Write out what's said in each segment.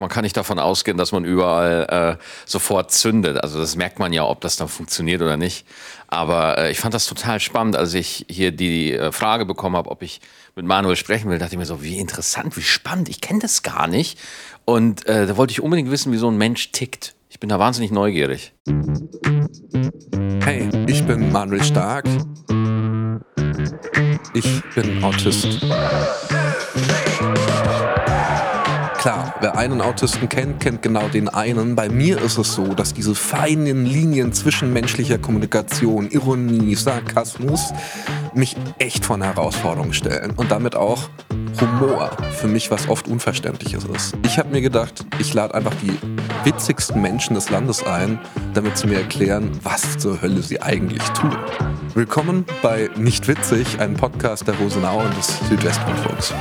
Man kann nicht davon ausgehen, dass man überall äh, sofort zündet. Also das merkt man ja, ob das dann funktioniert oder nicht. Aber äh, ich fand das total spannend, als ich hier die äh, Frage bekommen habe, ob ich mit Manuel sprechen will. Dachte ich mir so, wie interessant, wie spannend. Ich kenne das gar nicht. Und äh, da wollte ich unbedingt wissen, wie so ein Mensch tickt. Ich bin da wahnsinnig neugierig. Hey, ich bin Manuel Stark. Ich bin Autist. Klar, wer einen Autisten kennt, kennt genau den einen. Bei mir ist es so, dass diese feinen Linien zwischenmenschlicher Kommunikation, Ironie, Sarkasmus mich echt vor eine Herausforderung stellen und damit auch Humor für mich was oft Unverständliches ist. Ich habe mir gedacht, ich lade einfach die witzigsten Menschen des Landes ein, damit sie mir erklären, was zur Hölle sie eigentlich tun. Willkommen bei Nicht Witzig, einem Podcast der Rosenau und des Südwestrundfunks.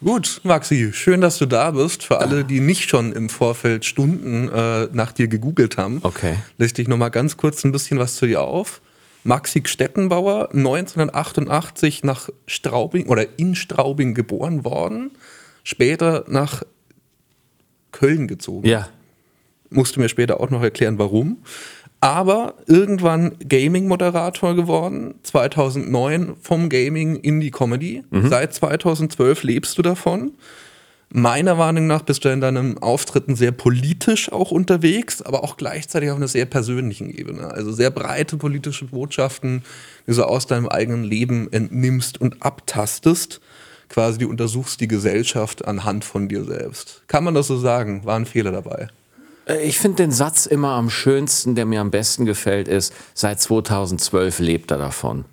Gut, Maxi, schön, dass du da bist. Für alle, die nicht schon im Vorfeld Stunden äh, nach dir gegoogelt haben, Okay. lese dich noch mal ganz kurz ein bisschen was zu dir auf. Maxi Stettenbauer, 1988 nach Straubing oder in Straubing geboren worden, später nach Köln gezogen. Ja. Musst du mir später auch noch erklären, warum. Aber irgendwann Gaming-Moderator geworden, 2009 vom Gaming in die Comedy. Seit 2012 lebst du davon. Meiner Meinung nach bist du in deinen Auftritten sehr politisch auch unterwegs, aber auch gleichzeitig auf einer sehr persönlichen Ebene. Also sehr breite politische Botschaften, die du aus deinem eigenen Leben entnimmst und abtastest. Quasi, du untersuchst die Gesellschaft anhand von dir selbst. Kann man das so sagen? War ein Fehler dabei? Äh, Ich finde den Satz immer am schönsten, der mir am besten gefällt, ist, seit 2012 lebt er davon.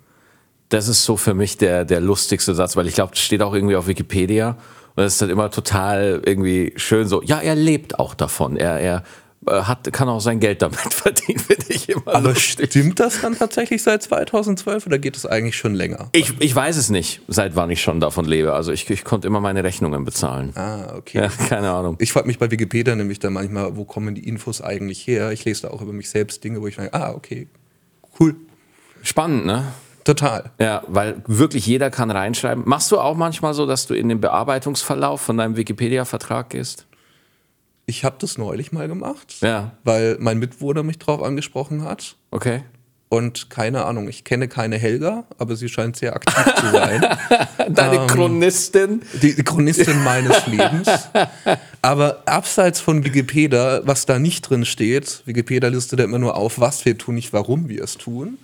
Das ist so für mich der, der lustigste Satz, weil ich glaube, das steht auch irgendwie auf Wikipedia. Und das ist dann immer total irgendwie schön so, ja, er lebt auch davon. Er, er hat, kann auch sein Geld damit verdienen, finde ich immer Aber lustig. stimmt das dann tatsächlich seit 2012 oder geht es eigentlich schon länger? Ich, ich weiß es nicht, seit wann ich schon davon lebe. Also ich, ich konnte immer meine Rechnungen bezahlen. Ah, okay. Ja, keine Ahnung. Ich frage mich bei Wikipedia nämlich dann manchmal, wo kommen die Infos eigentlich her? Ich lese da auch über mich selbst Dinge, wo ich denke, ah, okay, cool, Spannend, ne? total. Ja, weil wirklich jeder kann reinschreiben. Machst du auch manchmal so, dass du in den Bearbeitungsverlauf von deinem Wikipedia-Vertrag gehst? Ich habe das neulich mal gemacht, Ja. weil mein Mitwohner mich drauf angesprochen hat. Okay. Und keine Ahnung, ich kenne keine Helga, aber sie scheint sehr aktiv zu sein. Deine Chronistin. die, die Chronistin meines Lebens. Aber abseits von Wikipedia, was da nicht drin steht, Wikipedia listet ja immer nur auf, was wir tun, nicht warum wir es tun.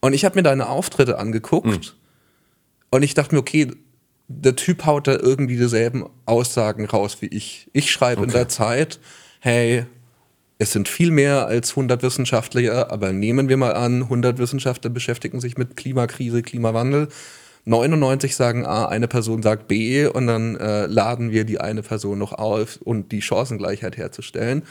Und ich habe mir deine Auftritte angeguckt und ich dachte mir, okay, der Typ haut da irgendwie dieselben Aussagen raus wie ich. Ich schreibe in der Zeit, hey, es sind viel mehr als 100 Wissenschaftler, aber nehmen wir mal an, 100 Wissenschaftler beschäftigen sich mit Klimakrise, Klimawandel. 99 sagen A, eine Person sagt B und dann äh, laden wir die eine Person noch auf und die Chancengleichheit herzustellen.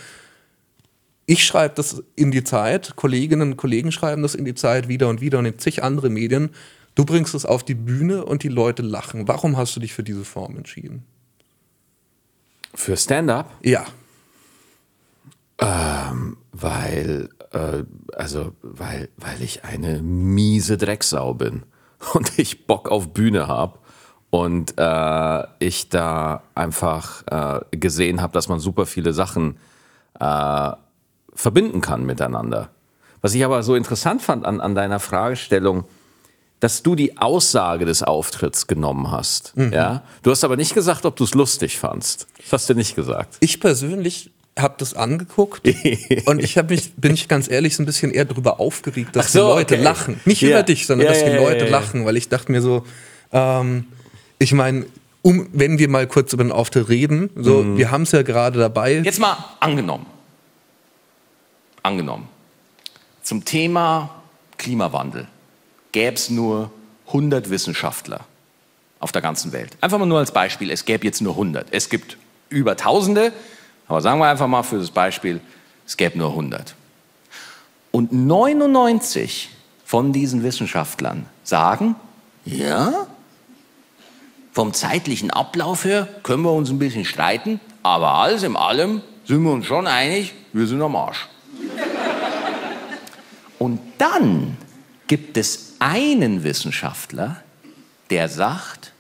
Ich schreibe das in die Zeit, Kolleginnen und Kollegen schreiben das in die Zeit wieder und wieder und in zig andere Medien. Du bringst es auf die Bühne und die Leute lachen. Warum hast du dich für diese Form entschieden? Für Stand-up? Ja. Weil, äh, also, weil, weil ich eine miese Drecksau bin und ich Bock auf Bühne habe und äh, ich da einfach äh, gesehen habe, dass man super viele Sachen äh, verbinden kann miteinander. Was ich aber so interessant fand an, an deiner Fragestellung, dass du die Aussage des Auftritts genommen hast. Ja? Du hast aber nicht gesagt, ob du es lustig fandst. Das hast du nicht gesagt. Ich persönlich habe das angeguckt und ich habe mich, bin ich ganz ehrlich, so ein bisschen eher darüber aufgeregt, dass so, die Leute okay. lachen. Nicht Ja. über dich, sondern Ja, dass die ja, Leute ja, ja. lachen, weil ich dachte mir so, ähm, ich meine, um, wenn wir mal kurz über den Auftritt reden, so, Mhm. wir haben es ja gerade dabei. Jetzt mal angenommen. Angenommen. Zum Thema Klimawandel gäbe es nur 100 Wissenschaftler auf der ganzen Welt. Einfach mal nur als Beispiel, es gäbe jetzt nur 100. Es gibt über Tausende, aber sagen wir einfach mal für das Beispiel, es gäbe nur 100. Und 99 von diesen Wissenschaftlern sagen, ja, vom zeitlichen Ablauf her können wir uns ein bisschen streiten, aber alles in allem sind wir uns schon einig, wir sind am Arsch. Und dann gibt es einen Wissenschaftler, der sagt,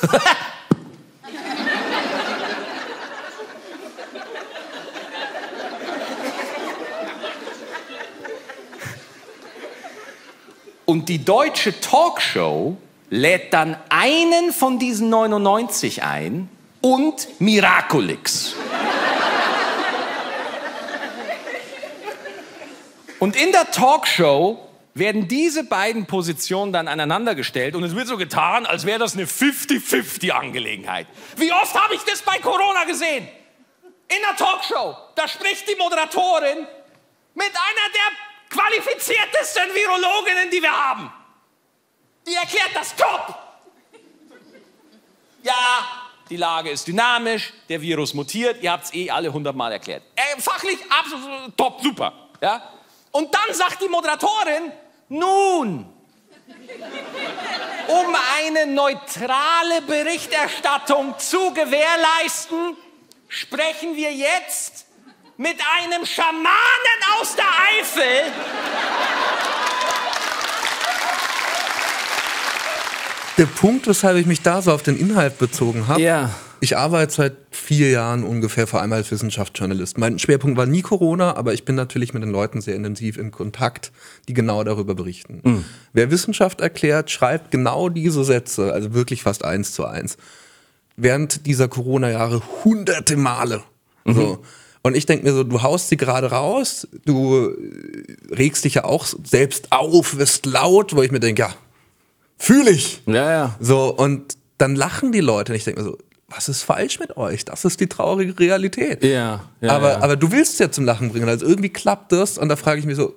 Und die deutsche Talkshow lädt dann einen von diesen 99 ein und Miraculix. Und in der Talkshow werden diese beiden Positionen dann aneinandergestellt und es wird so getan, als wäre das eine 50-50-Angelegenheit. Wie oft habe ich das bei Corona gesehen? In der Talkshow, da spricht die Moderatorin mit einer der qualifiziertesten Virologinnen, die wir haben. Die erklärt das top. Ja, die Lage ist dynamisch, der Virus mutiert, ihr habt es eh alle hundertmal erklärt. Äh, fachlich absolut top, super. Ja? Und dann sagt die Moderatorin, nun, um eine neutrale Berichterstattung zu gewährleisten, sprechen wir jetzt mit einem Schamanen aus der Eifel. Der Punkt, weshalb ich mich da so auf den Inhalt bezogen habe, Ja. Ich arbeite seit vier Jahren ungefähr vor allem als Wissenschaftsjournalist. Mein Schwerpunkt war nie Corona, aber ich bin natürlich mit den Leuten sehr intensiv in Kontakt, die genau darüber berichten. Wer Wissenschaft erklärt, schreibt genau diese Sätze, also wirklich fast eins zu eins. Während dieser Corona-Jahre hunderte Male. So. Und ich denke mir so, du haust sie gerade raus, du äh, regst dich ja auch selbst auf, wirst laut, wo ich mir denke, ja, fühle ich. Ja, ja. So, und dann lachen die Leute und ich denke mir so, was ist falsch mit euch? Das ist die traurige Realität. Ja, ja, aber, ja. aber du willst es ja zum Lachen bringen. Also irgendwie klappt das und da frage ich mich so,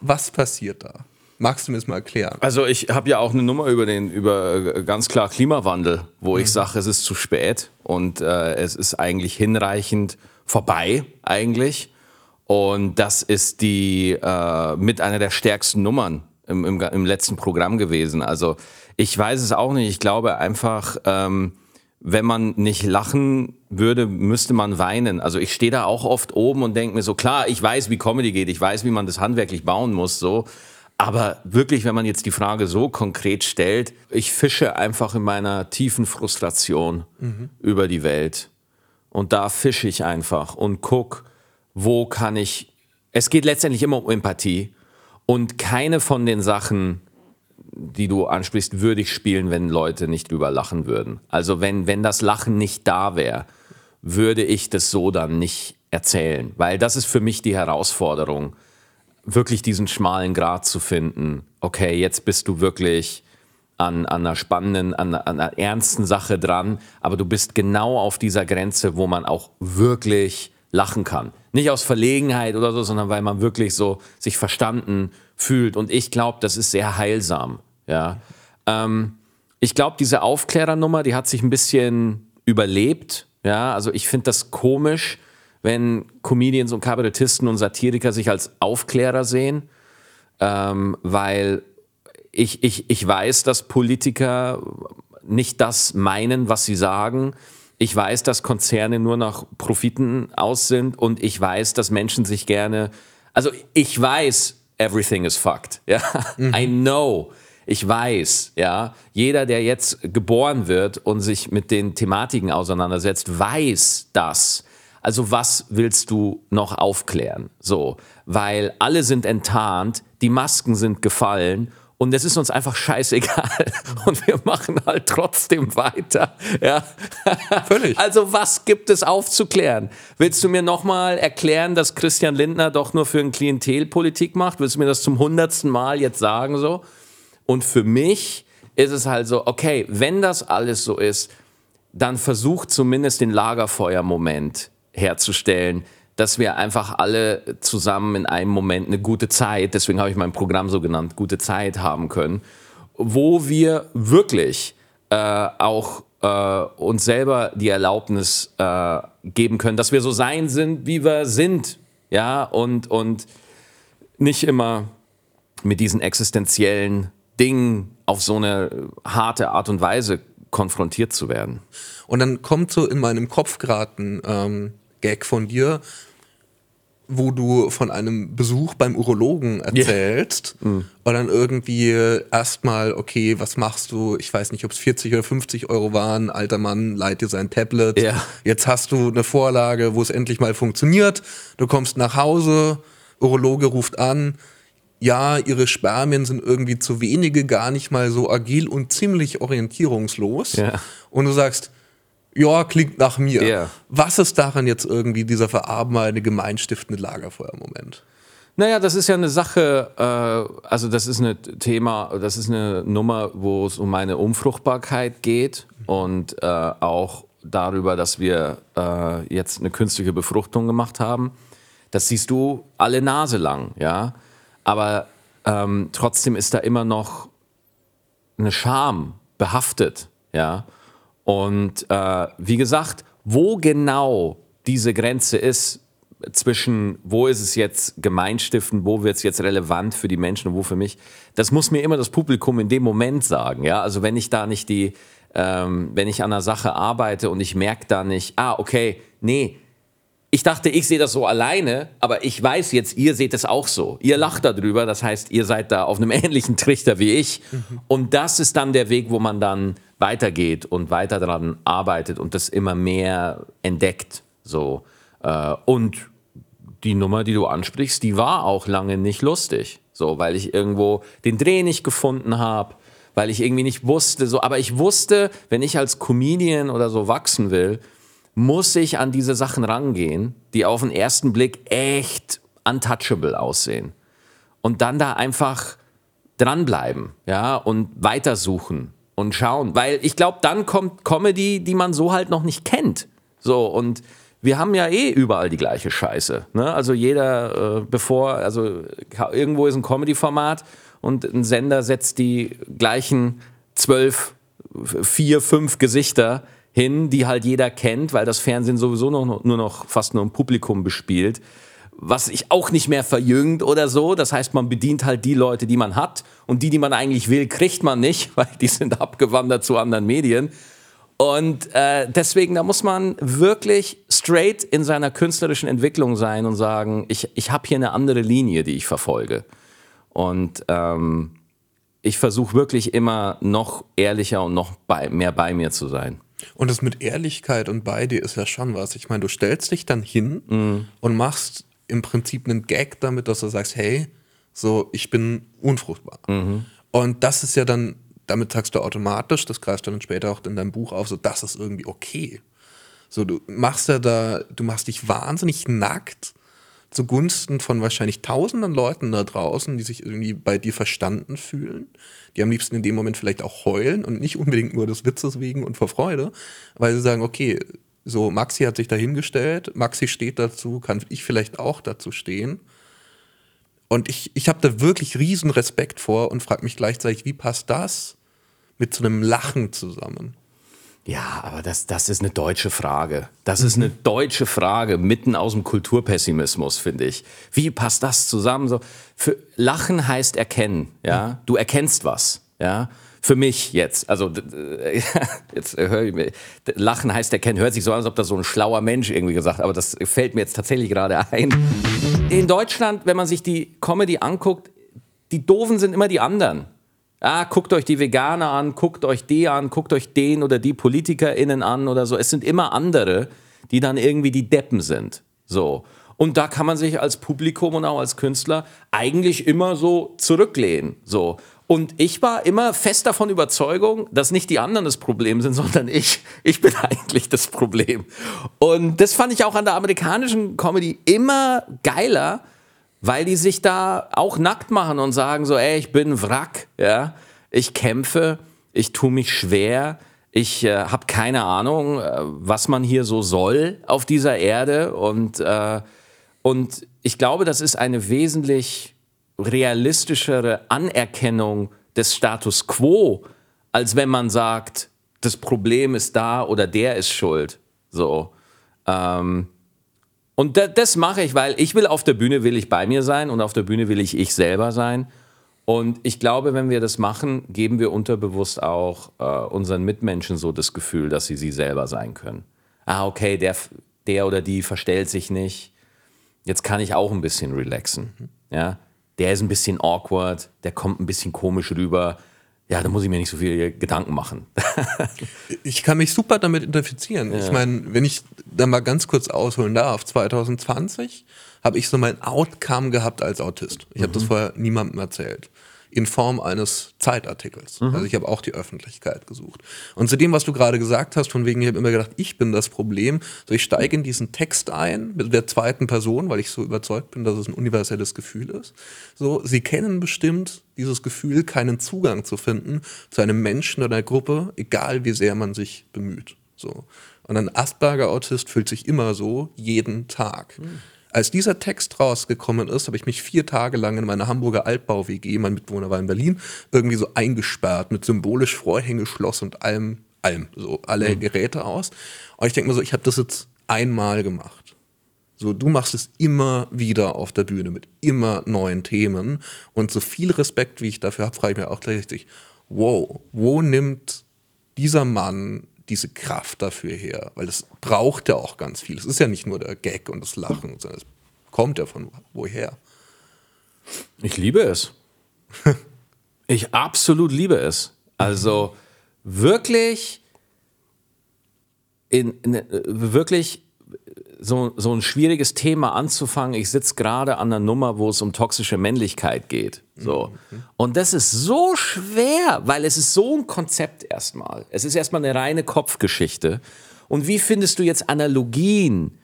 was passiert da? Magst du mir das mal erklären? Also ich habe ja auch eine Nummer über den über äh, ganz klar Klimawandel, wo ich sage, es ist zu spät und äh, es ist eigentlich hinreichend vorbei eigentlich. Und das ist die äh, mit einer der stärksten Nummern im, im, im letzten Programm gewesen. Also ich weiß es auch nicht. Ich glaube einfach, ähm, wenn man nicht lachen würde, müsste man weinen. Also ich stehe da auch oft oben und denke mir so, klar, ich weiß, wie Comedy geht, ich weiß, wie man das handwerklich bauen muss, so. Aber wirklich, wenn man jetzt die Frage so konkret stellt, ich fische einfach in meiner tiefen Frustration über die Welt. Und da fische ich einfach und guck, wo kann ich. Es geht letztendlich immer um Empathie. Und keine von den Sachen, die du ansprichst, würde ich spielen, wenn Leute nicht drüber lachen würden. Also wenn, wenn das Lachen nicht da wäre, würde ich das so dann nicht erzählen. Weil das ist für mich die Herausforderung, wirklich diesen schmalen Grat zu finden. Okay, jetzt bist du wirklich an, an einer spannenden, an, an einer ernsten Sache dran, aber du bist genau auf dieser Grenze, wo man auch wirklich lachen kann. Nicht aus Verlegenheit oder so, sondern weil man wirklich so sich verstanden fühlt. Und ich glaube, das ist sehr heilsam. Ja. Ähm, ich glaube, diese Aufklärernummer, die hat sich ein bisschen überlebt. Ja, also ich finde das komisch, wenn Comedians und Kabarettisten und Satiriker sich als Aufklärer sehen, ähm, weil ich, ich, ich weiß, dass Politiker nicht das meinen, was sie sagen. Ich weiß, dass Konzerne nur nach Profiten aus sind und ich weiß, dass Menschen sich gerne, also ich weiß, everything is fucked. Ja, I know. Ich weiß, ja, jeder, der jetzt geboren wird und sich mit den Thematiken auseinandersetzt, weiß das. Also was willst du noch aufklären? So, weil alle sind enttarnt, die Masken sind gefallen und es ist uns einfach scheißegal und wir machen halt trotzdem weiter. Ja. Völlig. Also was gibt es aufzuklären? Willst du mir nochmal erklären, dass Christian Lindner doch nur für ein Klientelpolitik macht? Willst du mir das zum hundertsten Mal jetzt sagen so? Und für mich ist es halt so, okay, wenn das alles so ist, dann versucht zumindest den Lagerfeuermoment herzustellen, dass wir einfach alle zusammen in einem Moment eine gute Zeit, deswegen habe ich mein Programm so genannt, gute Zeit haben können, wo wir wirklich äh, auch äh, uns selber die Erlaubnis äh, geben können, dass wir so sein sind, wie wir sind, ja, und, und nicht immer mit diesen existenziellen Dingen auf so eine harte Art und Weise konfrontiert zu werden. Und dann kommt so in meinem Kopf gerade ein ähm, Gag von dir, wo du von einem Besuch beim Urologen erzählst und dann irgendwie erstmal, okay, was machst du? Ich weiß nicht, ob es 40 oder 50 Euro waren. Alter Mann, leiht dir sein Tablet. Ja. Jetzt hast du eine Vorlage, wo es endlich mal funktioniert. Du kommst nach Hause, Urologe ruft an. ja, ihre Spermien sind irgendwie zu wenige, gar nicht mal so agil und ziemlich orientierungslos. Ja. Und du sagst, ja, klingt nach mir. Ja. Was ist daran jetzt irgendwie dieser verarbeitende, gemeinstiftende Lagerfeuer-Moment? Naja, das ist ja eine Sache, äh, also das ist ein Thema, das ist eine Nummer, wo es um meine Unfruchtbarkeit geht und äh, auch darüber, dass wir äh, jetzt eine künstliche Befruchtung gemacht haben. Das siehst du alle Nase lang, ja. Aber ähm, trotzdem ist da immer noch eine Scham behaftet, ja. Und äh, wie gesagt, wo genau diese Grenze ist zwischen, wo ist es jetzt gemeinstiftend, wo wird es jetzt relevant für die Menschen und wo für mich, das muss mir immer das Publikum in dem Moment sagen. Ja? Also wenn ich da nicht die, ähm, wenn ich an einer Sache arbeite und ich merke da nicht, ah, okay, nee, ich dachte, ich sehe das so alleine, aber ich weiß jetzt, ihr seht es auch so. Ihr lacht darüber, das heißt, ihr seid da auf einem ähnlichen Trichter wie ich. Und das ist dann der Weg, wo man dann weitergeht und weiter daran arbeitet und das immer mehr entdeckt. So. Äh, und die Nummer, die du ansprichst, die war auch lange nicht lustig. So, weil ich irgendwo den Dreh nicht gefunden habe, weil ich irgendwie nicht wusste, so, aber ich wusste, wenn ich als Comedian oder so wachsen will, muss ich an diese Sachen rangehen, die auf den ersten Blick echt untouchable aussehen. Und dann da einfach dranbleiben, ja, und weitersuchen und schauen. Weil ich glaube, dann kommt Comedy, die man so halt noch nicht kennt. So, und wir haben ja eh überall die gleiche Scheiße. Ne? Also jeder, äh, bevor, also irgendwo ist ein Comedy-Format und ein Sender setzt die gleichen zwölf, vier, fünf Gesichter hin, die halt jeder kennt, weil das Fernsehen sowieso noch, nur noch fast nur ein Publikum bespielt, was sich auch nicht mehr verjüngt oder so. Das heißt, man bedient halt die Leute, die man hat und die, die man eigentlich will, kriegt man nicht, weil die sind abgewandert zu anderen Medien. Und äh, deswegen, da muss man wirklich straight in seiner künstlerischen Entwicklung sein und sagen, ich, ich habe hier eine andere Linie, die ich verfolge. Und ähm, ich versuche wirklich immer noch ehrlicher und noch bei, mehr bei mir zu sein. Und das mit Ehrlichkeit und bei dir ist ja schon was. Ich meine, du stellst dich dann hin mm. und machst im Prinzip einen Gag damit, dass du sagst, hey, so, ich bin unfruchtbar. Mhm. Und das ist ja dann, damit sagst du automatisch, das greifst du dann später auch in deinem Buch auf, so, das ist irgendwie okay. So, du machst ja da, du machst dich wahnsinnig nackt zugunsten von wahrscheinlich tausenden Leuten da draußen, die sich irgendwie bei dir verstanden fühlen, die am liebsten in dem Moment vielleicht auch heulen und nicht unbedingt nur des Witzes wegen und vor Freude, weil sie sagen, okay, so Maxi hat sich dahingestellt, Maxi steht dazu, kann ich vielleicht auch dazu stehen. Und ich, ich habe da wirklich riesen Respekt vor und frage mich gleichzeitig, wie passt das mit so einem Lachen zusammen? Ja, aber das, das ist eine deutsche Frage. Das ist eine deutsche Frage, mitten aus dem Kulturpessimismus, finde ich. Wie passt das zusammen? So, für, Lachen heißt erkennen, ja. Du erkennst was, ja. Für mich jetzt, also jetzt höre ich mir, Lachen heißt erkennen, hört sich so an, als ob das so ein schlauer Mensch irgendwie gesagt, aber das fällt mir jetzt tatsächlich gerade ein. In Deutschland, wenn man sich die Comedy anguckt, die Doofen sind immer die anderen. Ah, guckt euch die Veganer an, guckt euch die an, guckt euch den oder die PolitikerInnen an oder so. Es sind immer andere, die dann irgendwie die Deppen sind. So. Und da kann man sich als Publikum und auch als Künstler eigentlich immer so zurücklehnen. So. Und ich war immer fest davon Überzeugung, dass nicht die anderen das Problem sind, sondern ich. Ich bin eigentlich das Problem. Und das fand ich auch an der amerikanischen Comedy immer geiler, weil die sich da auch nackt machen und sagen so, ey, ich bin Wrack, ja, ich kämpfe, ich tue mich schwer, ich äh, habe keine Ahnung, äh, was man hier so soll auf dieser Erde und, äh, und ich glaube, das ist eine wesentlich realistischere Anerkennung des Status quo, als wenn man sagt, das Problem ist da oder der ist schuld. So. Ähm, und das mache ich, weil ich will auf der Bühne will ich bei mir sein und auf der Bühne will ich ich selber sein. Und ich glaube, wenn wir das machen, geben wir unterbewusst auch äh, unseren Mitmenschen so das Gefühl, dass sie sie selber sein können. Ah, okay, der, der oder die verstellt sich nicht. Jetzt kann ich auch ein bisschen relaxen. Ja? Der ist ein bisschen awkward, der kommt ein bisschen komisch rüber. ja, da muss ich mir nicht so viel Gedanken machen. ich kann mich super damit identifizieren. Ja. Ich meine, wenn ich da mal ganz kurz ausholen darf, 2020 habe ich so mein Outcome gehabt als Autist. Ich mhm. habe das vorher niemandem erzählt in Form eines Zeitartikels. Mhm. Also ich habe auch die Öffentlichkeit gesucht. Und zu dem, was du gerade gesagt hast, von wegen, ich habe immer gedacht, ich bin das Problem. So, ich steige in diesen Text ein mit der zweiten Person, weil ich so überzeugt bin, dass es ein universelles Gefühl ist. So, sie kennen bestimmt dieses Gefühl, keinen Zugang zu finden zu einem Menschen oder einer Gruppe, egal wie sehr man sich bemüht. So. Und ein Asperger-Autist fühlt sich immer so, jeden Tag. Mhm. Als dieser Text rausgekommen ist, habe ich mich vier Tage lang in meiner Hamburger Altbau-WG, mein Mitbewohner war in Berlin, irgendwie so eingesperrt mit symbolisch Vorhängeschloss und allem, allem, so alle mhm. Geräte aus. Und ich denke mir so, ich habe das jetzt einmal gemacht. So, du machst es immer wieder auf der Bühne mit immer neuen Themen. Und so viel Respekt, wie ich dafür habe, frage ich mir auch gleichzeitig, wow, wo nimmt dieser Mann diese Kraft dafür her, weil es braucht ja auch ganz viel. Es ist ja nicht nur der Gag und das Lachen, sondern es kommt ja von woher. Ich liebe es. ich absolut liebe es. Also wirklich in, in wirklich so, so ein schwieriges Thema anzufangen. Ich sitze gerade an einer Nummer, wo es um toxische Männlichkeit geht. So. Mhm. Und das ist so schwer, weil es ist so ein Konzept erstmal. Es ist erstmal eine reine Kopfgeschichte. Und wie findest du jetzt Analogien,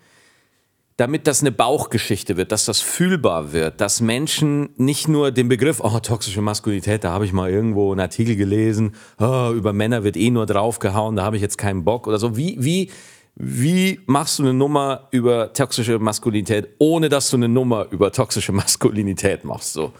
damit das eine Bauchgeschichte wird, dass das fühlbar wird, dass Menschen nicht nur den Begriff, oh, toxische Maskulinität, da habe ich mal irgendwo einen Artikel gelesen, oh, über Männer wird eh nur draufgehauen, da habe ich jetzt keinen Bock oder so. Wie, wie, wie machst du eine Nummer über toxische Maskulinität, ohne dass du eine Nummer über toxische Maskulinität machst? So.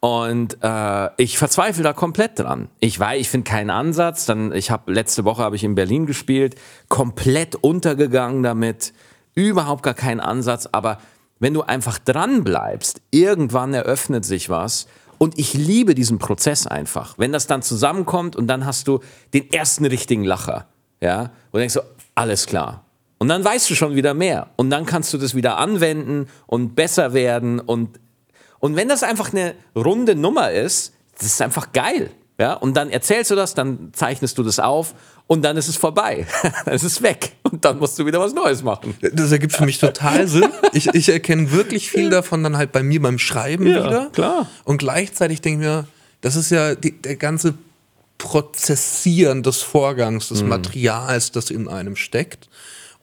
Und äh, ich verzweifle da komplett dran. Ich weiß, ich finde keinen Ansatz. Dann, ich habe letzte Woche habe ich in Berlin gespielt, komplett untergegangen damit, überhaupt gar keinen Ansatz. Aber wenn du einfach dran bleibst, irgendwann eröffnet sich was. Und ich liebe diesen Prozess einfach. Wenn das dann zusammenkommt und dann hast du den ersten richtigen Lacher, ja, und denkst so, alles klar. Und dann weißt du schon wieder mehr. Und dann kannst du das wieder anwenden und besser werden. Und, und wenn das einfach eine runde Nummer ist, das ist einfach geil. Ja, und dann erzählst du das, dann zeichnest du das auf und dann ist es vorbei. dann ist es weg. Und dann musst du wieder was Neues machen. Das ergibt für mich total Sinn. Ich, ich erkenne wirklich viel davon dann halt bei mir beim Schreiben ja, wieder. Klar. Und gleichzeitig denke ich mir, das ist ja die, der ganze Prozessieren des Vorgangs, des mhm. Materials, das in einem steckt.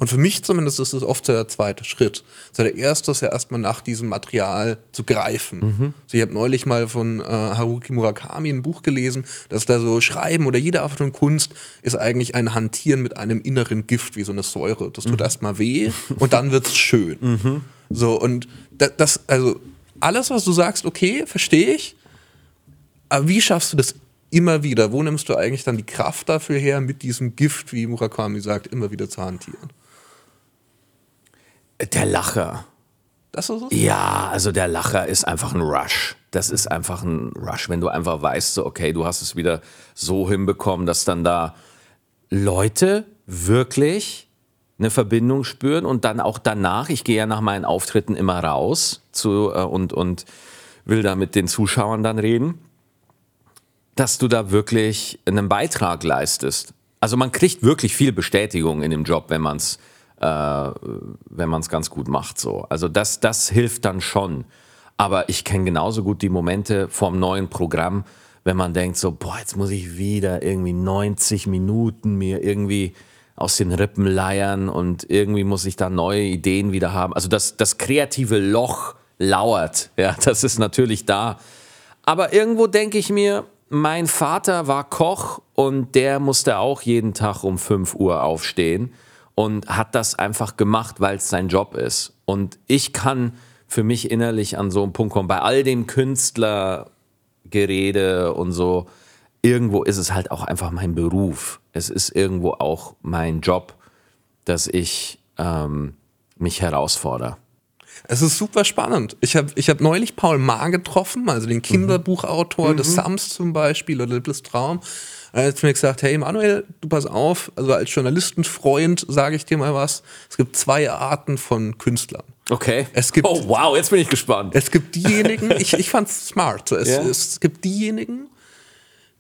Und für mich zumindest ist es oft so der zweite Schritt. So der erste ist ja erstmal nach diesem Material zu greifen. Mhm. So ich habe neulich mal von äh, Haruki Murakami ein Buch gelesen, dass da so Schreiben oder jede Art von Kunst ist eigentlich ein Hantieren mit einem inneren Gift, wie so eine Säure. Das tut mhm. erstmal weh und dann wird's schön. Mhm. So, und das, das, also alles, was du sagst, okay, verstehe ich. Aber wie schaffst du das immer wieder, wo nimmst du eigentlich dann die Kraft dafür her, mit diesem Gift, wie Murakami sagt, immer wieder zu hantieren? Der Lacher. Das ist es? Ja, also der Lacher ist einfach ein Rush. Das ist einfach ein Rush, wenn du einfach weißt, so, okay, du hast es wieder so hinbekommen, dass dann da Leute wirklich eine Verbindung spüren und dann auch danach, ich gehe ja nach meinen Auftritten immer raus zu, äh, und, und will da mit den Zuschauern dann reden dass du da wirklich einen Beitrag leistest. Also man kriegt wirklich viel Bestätigung in dem Job, wenn man es äh, wenn man es ganz gut macht. So. Also das, das hilft dann schon. Aber ich kenne genauso gut die Momente vom neuen Programm, wenn man denkt so, boah, jetzt muss ich wieder irgendwie 90 Minuten mir irgendwie aus den Rippen leiern und irgendwie muss ich da neue Ideen wieder haben. Also das, das kreative Loch lauert, ja, das ist natürlich da. Aber irgendwo denke ich mir, mein Vater war Koch und der musste auch jeden Tag um 5 Uhr aufstehen und hat das einfach gemacht, weil es sein Job ist. Und ich kann für mich innerlich an so einen Punkt kommen, bei all dem Künstlergerede und so, irgendwo ist es halt auch einfach mein Beruf. Es ist irgendwo auch mein Job, dass ich ähm, mich herausfordere. Es ist super spannend. Ich habe ich hab neulich Paul Maar getroffen, also den Kinderbuchautor mhm. des Sams zum Beispiel oder Lippes Traum. Er hat mir gesagt, hey Manuel, du pass auf, also als Journalistenfreund sage ich dir mal was. Es gibt zwei Arten von Künstlern. Okay. Es gibt, oh wow, jetzt bin ich gespannt. Es gibt diejenigen, ich, ich fand's smart. Es, ja. es gibt diejenigen,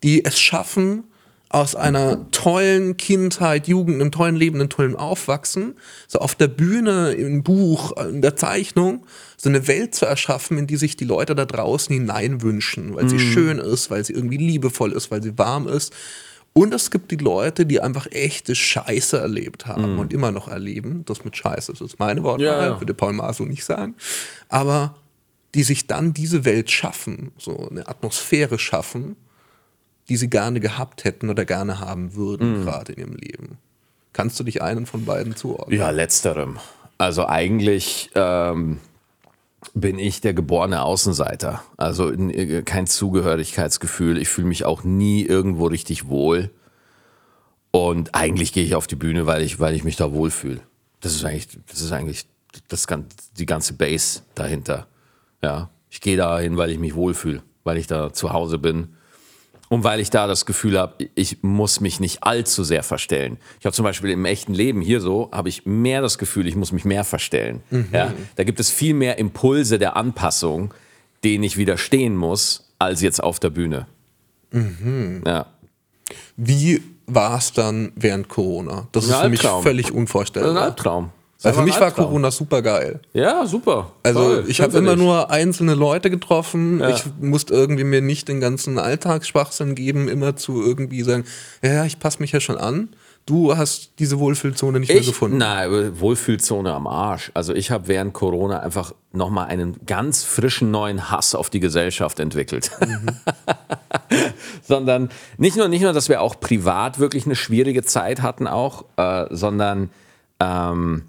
die es schaffen, aus einer tollen Kindheit, Jugend, einem tollen Leben, einem tollen Aufwachsen, so auf der Bühne, im Buch, in der Zeichnung, so eine Welt zu erschaffen, in die sich die Leute da draußen hineinwünschen, weil sie schön ist, weil sie irgendwie liebevoll ist, weil sie warm ist. Und es gibt die Leute, die einfach echte Scheiße erlebt haben und immer noch erleben. Das mit Scheiße, das ist meine Wortwahl, Ja, ja. würde Paul Maso nicht sagen. Aber die sich dann diese Welt schaffen, so eine Atmosphäre schaffen, die sie gerne gehabt hätten oder gerne haben würden, gerade in ihrem Leben. Kannst du dich einen von beiden zuordnen? Ja, letzterem. Also eigentlich ähm, bin ich der geborene Außenseiter. Also in, äh, kein Zugehörigkeitsgefühl. Ich fühle mich auch nie irgendwo richtig wohl. Und eigentlich gehe ich auf die Bühne, weil ich, weil ich mich da wohlfühle. Das ist eigentlich, das ist eigentlich das, die ganze Base dahinter. Ja, ich gehe da hin, weil ich mich wohlfühle, weil ich da zu Hause bin. Und weil ich da das Gefühl habe, ich muss mich nicht allzu sehr verstellen. Ich habe zum Beispiel im echten Leben hier so, habe ich mehr das Gefühl, ich muss mich mehr verstellen. Ja, da gibt es viel mehr Impulse der Anpassung, denen ich widerstehen muss, als jetzt auf der Bühne. Ja. Wie war es dann während Corona? Das ist Ein für mich völlig Ein unvorstellbar. Albtraum. Weil für mich war. Corona super geil. Ja, super. Also Toll. ich habe immer nur einzelne Leute getroffen. Ja. Ich musste irgendwie mir nicht den ganzen Alltagsschwachsinn geben, immer zu irgendwie sagen, ja, ich passe mich ja schon an. Du hast diese Wohlfühlzone nicht mehr Ich, gefunden. nein, Wohlfühlzone am Arsch. Also ich habe während Corona einfach nochmal einen ganz frischen neuen Hass auf die Gesellschaft entwickelt. sondern nicht nur, nicht nur, dass wir auch privat wirklich eine schwierige Zeit hatten auch, äh, sondern ähm,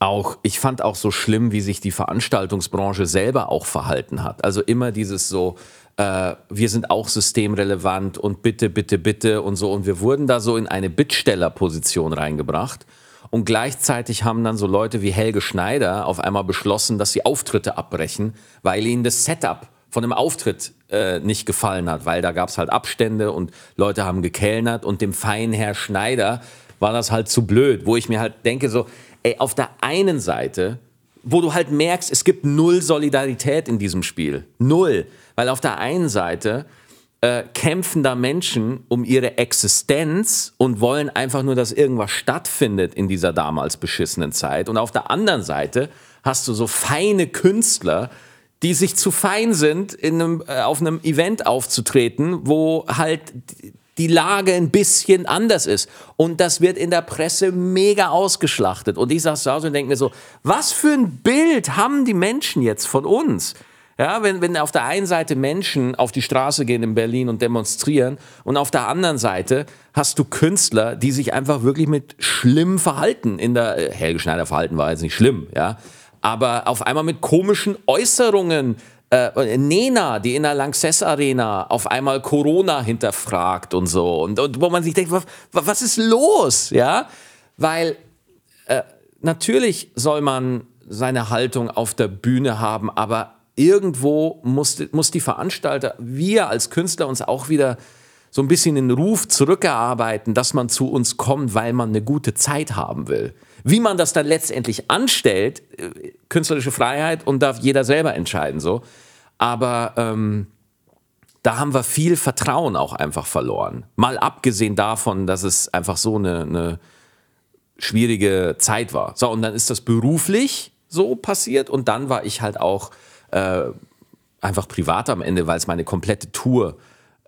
auch, ich fand auch so schlimm, wie sich die Veranstaltungsbranche selber auch verhalten hat. Also immer dieses so, äh, wir sind auch systemrelevant und bitte, bitte, bitte und so. Und wir wurden da so in eine Bittstellerposition reingebracht. Und gleichzeitig haben dann so Leute wie Helge Schneider auf einmal beschlossen, dass sie Auftritte abbrechen, weil ihnen das Setup von einem Auftritt äh, nicht gefallen hat, weil da gab es halt Abstände und Leute haben gekellnert und dem feinen Herr Schneider war das halt zu blöd, wo ich mir halt denke so, ey, auf der einen Seite, wo du halt merkst, es gibt null Solidarität in diesem Spiel. Null. Weil auf der einen Seite äh, kämpfen da Menschen um ihre Existenz und wollen einfach nur, dass irgendwas stattfindet in dieser damals beschissenen Zeit. Und auf der anderen Seite hast du so feine Künstler, die sich zu fein sind, in einem, äh, auf einem Event aufzutreten, wo halt die Lage ein bisschen anders ist. Und das wird in der Presse mega ausgeschlachtet. Und ich saß zu Hause und denke mir so, was für ein Bild haben die Menschen jetzt von uns? Ja, wenn, wenn auf der einen Seite Menschen auf die Straße gehen in Berlin und demonstrieren und auf der anderen Seite hast du Künstler, die sich einfach wirklich mit schlimm verhalten. In der äh, Helge Schneider Verhalten war jetzt nicht schlimm, ja, aber auf einmal mit komischen Äußerungen. Äh, Nena, die in der Lanxess Arena auf einmal Corona hinterfragt und so und, und wo man sich denkt, was, was ist los, ja? Weil äh, natürlich soll man seine Haltung auf der Bühne haben, aber irgendwo muss, muss die Veranstalter, wir als Künstler uns auch wieder so ein bisschen den Ruf zurückerarbeiten, dass man zu uns kommt, weil man eine gute Zeit haben will. Wie man das dann letztendlich anstellt, äh, künstlerische Freiheit und darf jeder selber entscheiden so. Aber ähm, da haben wir viel Vertrauen auch einfach verloren. Mal abgesehen davon, dass es einfach so eine, eine schwierige Zeit war. So, und dann ist das beruflich so passiert und dann war ich halt auch äh, einfach privat am Ende, weil es meine komplette Tour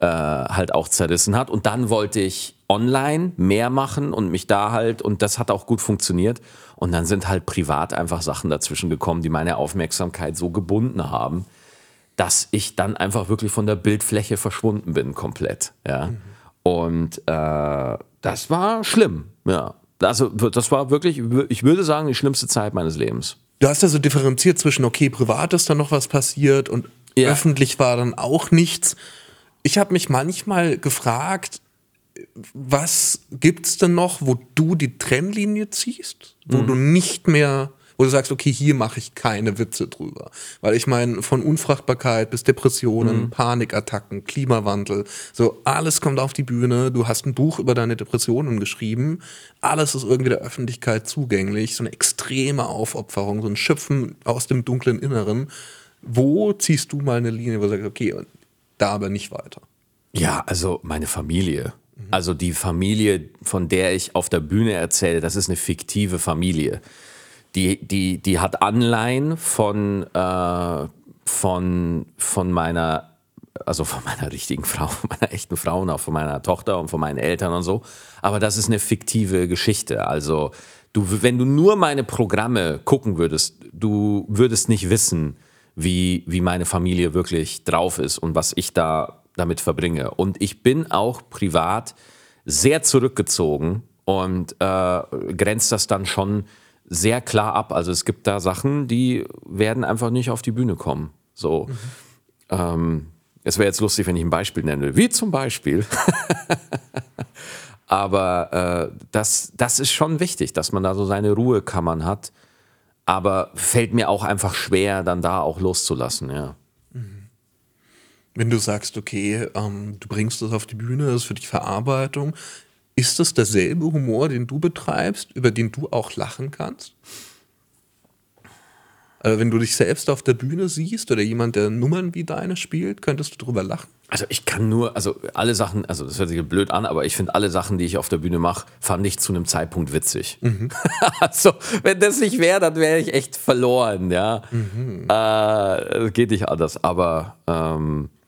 äh, halt auch zerrissen hat. Und dann wollte ich online mehr machen und mich da halt, und das hat auch gut funktioniert. Und dann sind halt privat einfach Sachen dazwischen gekommen, die meine Aufmerksamkeit so gebunden haben, dass ich dann einfach wirklich von der Bildfläche verschwunden bin, komplett. Ja. Und äh, das war schlimm, ja. Also das war wirklich, ich würde sagen, die schlimmste Zeit meines Lebens. Du hast ja so differenziert zwischen, okay, privat ist da noch was passiert und Ja. öffentlich war dann auch nichts. Ich habe mich manchmal gefragt, was gibt's denn noch, wo du die Trennlinie ziehst, wo Mhm. du nicht mehr, wo du sagst, okay, hier mache ich keine Witze drüber. Weil ich meine, von Unfruchtbarkeit bis Depressionen, Mhm. Panikattacken, Klimawandel, so alles kommt auf die Bühne. Du hast ein Buch über deine Depressionen geschrieben. Alles ist irgendwie der Öffentlichkeit zugänglich. So eine extreme Aufopferung, so ein Schöpfen aus dem dunklen Inneren. Wo ziehst du mal eine Linie, wo du sagst, okay, da aber nicht weiter? Ja, also meine Familie. Also die Familie, von der ich auf der Bühne erzähle, das ist eine fiktive Familie. Die, die, die hat Anleihen von, äh, von, von meiner, also von meiner richtigen Frau, von meiner echten Frau und auch von meiner Tochter und von meinen Eltern und so. Aber das ist eine fiktive Geschichte. Also du, wenn du nur meine Programme gucken würdest, du würdest nicht wissen, wie, wie meine Familie wirklich drauf ist und was ich da damit verbringe. Und ich bin auch privat sehr zurückgezogen und äh, grenzt das dann schon sehr klar ab. Also es gibt da Sachen, die werden einfach nicht auf die Bühne kommen. So. Mhm. Ähm, es wäre jetzt lustig, wenn ich ein Beispiel nenne, wie zum Beispiel. Aber äh, das, das ist schon wichtig, dass man da so seine Ruhekammern hat. Aber fällt mir auch einfach schwer, dann da auch loszulassen, ja. Wenn du sagst, okay, ähm, du bringst das auf die Bühne, das ist für dich Verarbeitung, ist das derselbe Humor, den du betreibst, über den du auch lachen kannst? Also wenn du dich selbst auf der Bühne siehst oder jemand, der Nummern wie deine spielt, könntest du drüber lachen? Also ich kann nur, also alle Sachen, also das hört sich blöd an, aber ich finde alle Sachen, die ich auf der Bühne mache, fand ich zu einem Zeitpunkt witzig. Mhm. also wenn das nicht wäre, dann wäre ich echt verloren, ja. Mhm. Äh, geht nicht anders, aber ähm, äh,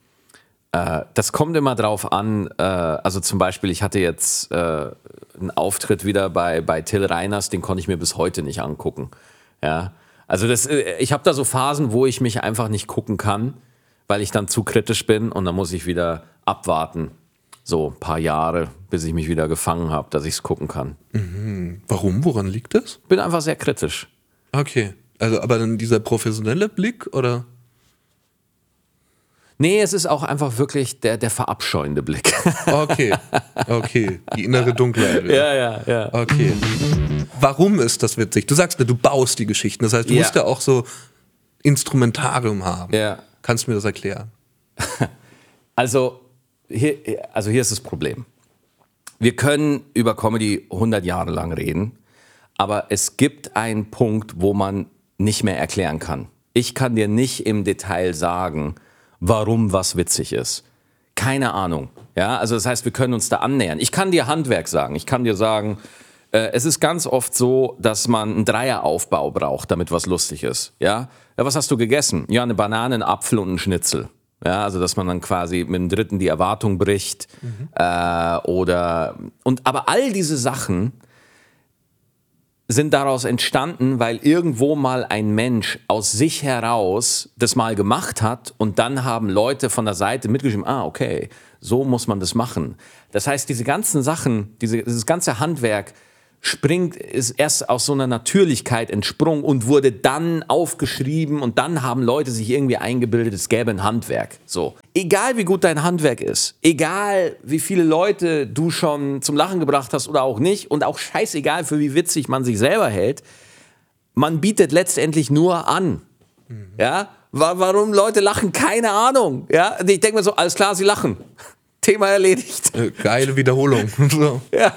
das kommt immer drauf an. Äh, also zum Beispiel, ich hatte jetzt äh, einen Auftritt wieder bei, bei Till Reiners, den konnte ich mir bis heute nicht angucken, ja also das, äh, ich habe da so Phasen, wo ich mich einfach nicht gucken kann, weil ich dann zu kritisch bin und dann muss ich wieder abwarten. So ein paar Jahre, bis ich mich wieder gefangen habe, dass ich es gucken kann. Mhm. Warum? Woran liegt das? Bin einfach sehr kritisch. Okay. Also, aber dann dieser professionelle Blick oder? Nee, es ist auch einfach wirklich der, der verabscheuende Blick. Okay, okay. Die innere Dunkelheit. Ja, ja, ja. Okay. Warum ist das witzig? Du sagst, du baust die Geschichten. Das heißt, du ja. musst ja auch so Instrumentarium haben. Ja. Kannst du mir das erklären? Also hier, also hier ist das Problem. Wir können über Comedy 100 Jahre lang reden, aber es gibt einen Punkt, wo man nicht mehr erklären kann. Ich kann dir nicht im Detail sagen, warum was witzig ist. Keine Ahnung. Ja, also das heißt, wir können uns da annähern. Ich kann dir Handwerk sagen. Ich kann dir sagen, äh, es ist ganz oft so, dass man einen Dreieraufbau braucht, damit was lustig ist. Ja? ja, was hast du gegessen? Ja, eine Banane, einen Apfel und einen Schnitzel. Ja, also dass man dann quasi mit dem dritten die Erwartung bricht mhm. äh, oder und aber all diese Sachen sind daraus entstanden, weil irgendwo mal ein Mensch aus sich heraus das mal gemacht hat und dann haben Leute von der Seite mitgeschrieben, ah, okay, so muss man das machen. Das heißt, diese ganzen Sachen, diese, dieses ganze Handwerk springt, ist erst aus so einer Natürlichkeit entsprungen und wurde dann aufgeschrieben und dann haben Leute sich irgendwie eingebildet, es gäbe ein Handwerk. So. Egal wie gut dein Handwerk ist, egal wie viele Leute du schon zum Lachen gebracht hast oder auch nicht und auch scheißegal für wie witzig man sich selber hält, man bietet letztendlich nur an. Mhm. Ja? Warum Leute lachen? Keine Ahnung. Ja? Ich denke mir so, alles klar, sie lachen. Thema erledigt. Äh, geile Wiederholung. Ja.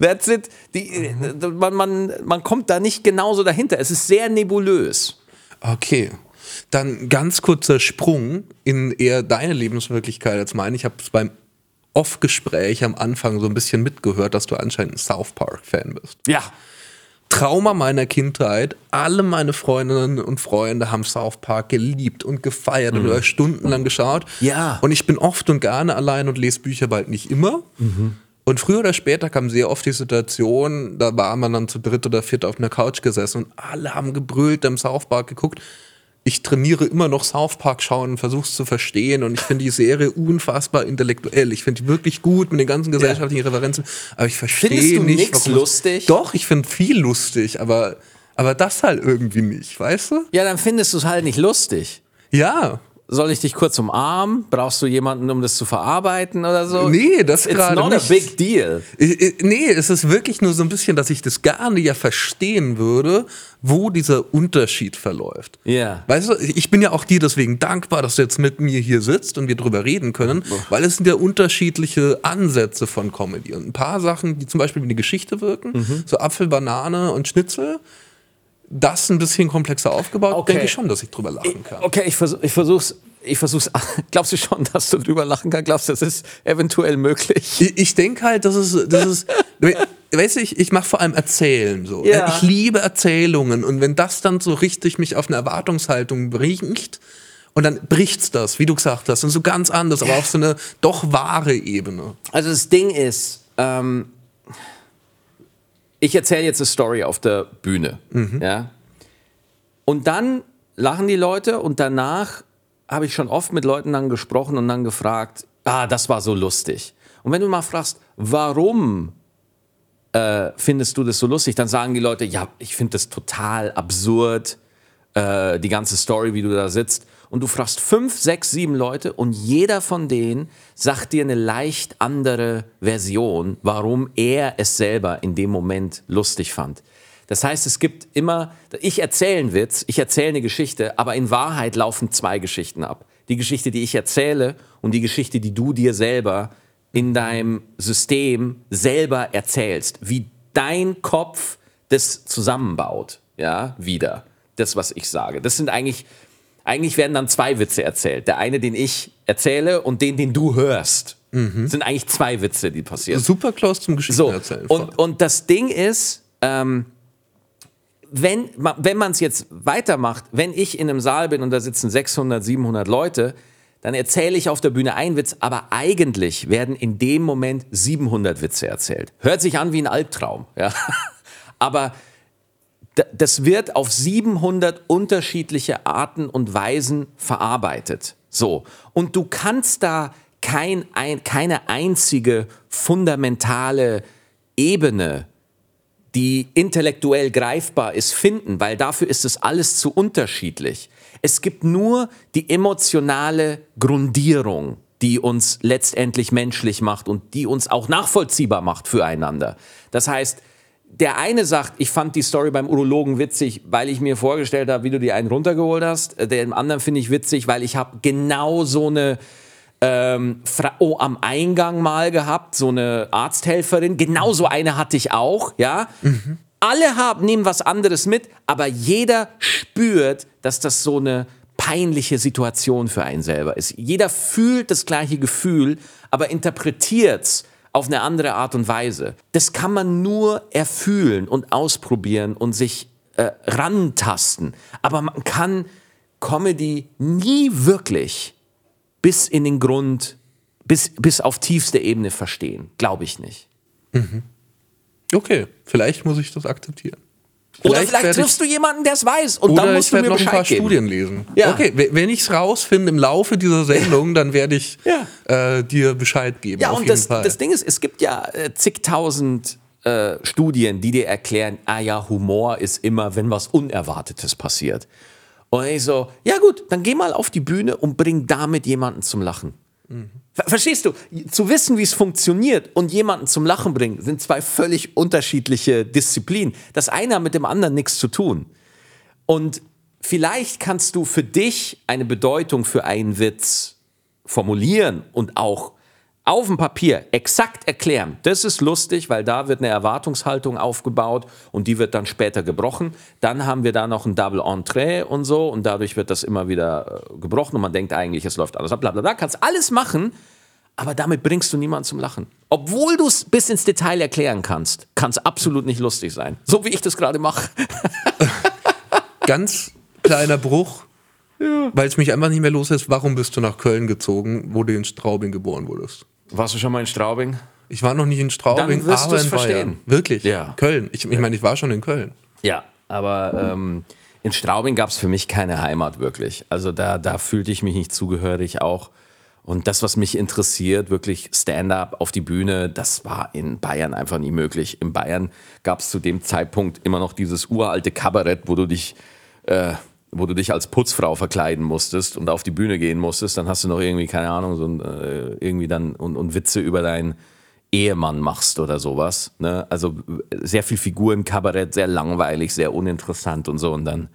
That's it. Die, man, man, man kommt da nicht genauso dahinter. Es ist sehr nebulös. Okay. Dann ganz kurzer Sprung in eher deine Lebenswirklichkeit als meine. Ich habe es beim Off-Gespräch am Anfang so ein bisschen mitgehört, dass du anscheinend ein South Park-Fan bist. Ja. Trauma meiner Kindheit. Alle meine Freundinnen und Freunde haben South Park geliebt und gefeiert mhm. und stundenlang geschaut. Ja. Und ich bin oft und gerne allein und lese Bücher bald nicht immer. Mhm. Und früher oder später kam sehr oft die Situation, da war man dann zu dritt oder viert auf einer Couch gesessen und alle haben gebrüllt, im South Park geguckt. Ich trainiere immer noch South Park schauen und versuche es zu verstehen und ich finde die Serie unfassbar intellektuell. Ich finde die wirklich gut mit den ganzen gesellschaftlichen ja. Referenzen, aber ich verstehe nicht. Findest du nichts lustig? Doch, ich finde viel lustig, aber, aber das halt irgendwie nicht, weißt du? Ja, dann findest du es halt nicht lustig. Ja soll ich dich kurz umarmen? Brauchst du jemanden, um das zu verarbeiten oder so? Nee, das It's gerade not nicht. a big deal. Nee, es ist wirklich nur so ein bisschen, dass ich das gerne ja verstehen würde, wo dieser Unterschied verläuft. Ja. Yeah. Weißt du, ich bin ja auch dir deswegen dankbar, dass du jetzt mit mir hier sitzt und wir drüber reden können, weil es sind ja unterschiedliche Ansätze von Comedy. Und ein paar Sachen, die zum Beispiel wie eine Geschichte wirken, mhm. so Apfel, Banane und Schnitzel, das ein bisschen komplexer aufgebaut, okay. denke ich schon, dass ich drüber lachen kann. Okay, ich, vers ich versuch's. ich versuch's. Glaubst du schon, dass du drüber lachen kannst? Glaubst du, das ist eventuell möglich? Ich, ich denke halt, das ist, das ist, weißt du, ich, ich mache vor allem Erzählen so. Ja. Ich liebe Erzählungen und wenn das dann so richtig mich auf eine Erwartungshaltung bringt und dann bricht's das, wie du gesagt hast, und so ganz anders, aber auf so eine doch wahre Ebene. Also das Ding ist, ähm, ich erzähle jetzt eine Story auf der Bühne, ja, und dann lachen die Leute und danach habe ich schon oft mit Leuten dann gesprochen und dann gefragt, ah, das war so lustig. Und wenn du mal fragst, warum äh, findest du das so lustig, dann sagen die Leute, ja, ich finde das total absurd, äh, die ganze Story, wie du da sitzt. Und du fragst fünf, sechs, sieben Leute und jeder von denen sagt dir eine leicht andere Version, warum er es selber in dem Moment lustig fand. Das heißt, es gibt immer, ich erzähle einen Witz, ich erzähle eine Geschichte, aber in Wahrheit laufen zwei Geschichten ab. Die Geschichte, die ich erzähle und die Geschichte, die du dir selber in deinem System selber erzählst, wie dein Kopf das zusammenbaut, ja, wieder. Das, was ich sage. Das sind eigentlich, eigentlich werden dann zwei Witze erzählt. Der eine, den ich erzähle und den, den du hörst. Das sind eigentlich zwei Witze, die passieren. Super close zum So, Geschichtenerzählen. und, und das Ding ist, ähm, wenn, wenn man es jetzt weitermacht, wenn ich in einem Saal bin und da sitzen 600, 700 Leute, dann erzähle ich auf der Bühne einen Witz, aber eigentlich werden in dem Moment 700 Witze erzählt. Hört sich an wie ein Albtraum, ja. Aber das wird auf 700 unterschiedliche Arten und Weisen verarbeitet. So. Und du kannst da kein, ein, keine einzige fundamentale Ebene, die intellektuell greifbar ist, finden, weil dafür ist es alles zu unterschiedlich. Es gibt nur die emotionale Grundierung, die uns letztendlich menschlich macht und die uns auch nachvollziehbar macht füreinander. Das heißt, der eine sagt, ich fand die Story beim Urologen witzig, weil ich mir vorgestellt habe, wie du dir einen runtergeholt hast. Den anderen finde ich witzig, weil ich habe genau so eine ähm, Fra oh, am Eingang mal gehabt, so eine Arzthelferin. Genau so eine hatte ich auch, ja. Alle haben, nehmen was anderes mit, aber jeder spürt, dass das so eine peinliche Situation für einen selber ist. Jeder fühlt das gleiche Gefühl, aber interpretiert's auf eine andere Art und Weise. Das kann man nur erfühlen und ausprobieren und sich äh, rantasten. Aber man kann Comedy nie wirklich bis in den Grund, bis, bis auf tiefste Ebene verstehen. Glaube ich nicht. okay, vielleicht muss ich das akzeptieren. Oder vielleicht werde ich- triffst du jemanden, der es weiß und Oder dann musst ich du mir noch ein paar geben. Studien lesen. Ja. Okay, wenn ich es rausfinde im Laufe dieser Sendung, dann werde ich Ja. äh, dir Bescheid geben. Ja, und das, das Ding ist, es gibt ja äh, zigtausend äh, Studien, die dir erklären, ah ja, Humor ist immer, wenn was Unerwartetes passiert. Und ich so, ja gut, dann geh mal auf die Bühne und bring damit jemanden zum Lachen. Ver Verstehst du? Zu wissen, wie es funktioniert und jemanden zum Lachen bringen, sind zwei völlig unterschiedliche Disziplinen. Das eine hat mit dem anderen nichts zu tun. Und vielleicht kannst du für dich eine Bedeutung für einen Witz formulieren und auch auf dem Papier exakt erklären. Das ist lustig, weil da wird eine Erwartungshaltung aufgebaut und die wird dann später gebrochen. Dann haben wir da noch ein Double Entree und so und dadurch wird das immer wieder äh, gebrochen und man denkt eigentlich, es läuft alles ab, bla bla bla. Kannst alles machen, aber damit bringst du niemanden zum Lachen. Obwohl du es bis ins Detail erklären kannst, kann es absolut nicht lustig sein. So wie ich das gerade mache. Ganz kleiner Bruch, weil es mich einfach nicht mehr loslässt. Warum bist du nach Köln gezogen, wo du in Straubing geboren wurdest? Warst du schon mal in Straubing? Ich war noch nicht in Straubing, Dann wirst aber in verstehen. Bayern. Wirklich? Ja. Köln. Ich, ich meine, ich war schon in Köln. Ja, aber ähm, in Straubing gab es für mich keine Heimat wirklich. Also da, da fühlte ich mich nicht zugehörig auch. Und das, was mich interessiert, wirklich Stand-up auf die Bühne, das war in Bayern einfach nie möglich. In Bayern gab es zu dem Zeitpunkt immer noch dieses uralte Kabarett, wo du dich, äh, wo du dich als Putzfrau verkleiden musstest und auf die Bühne gehen musstest. Dann hast du noch irgendwie, keine Ahnung, so ein, äh, irgendwie dann und, und Witze über deinen Ehemann machst oder sowas. Ne? Also sehr viel Figurenkabarett, sehr langweilig, sehr uninteressant und so. Und dann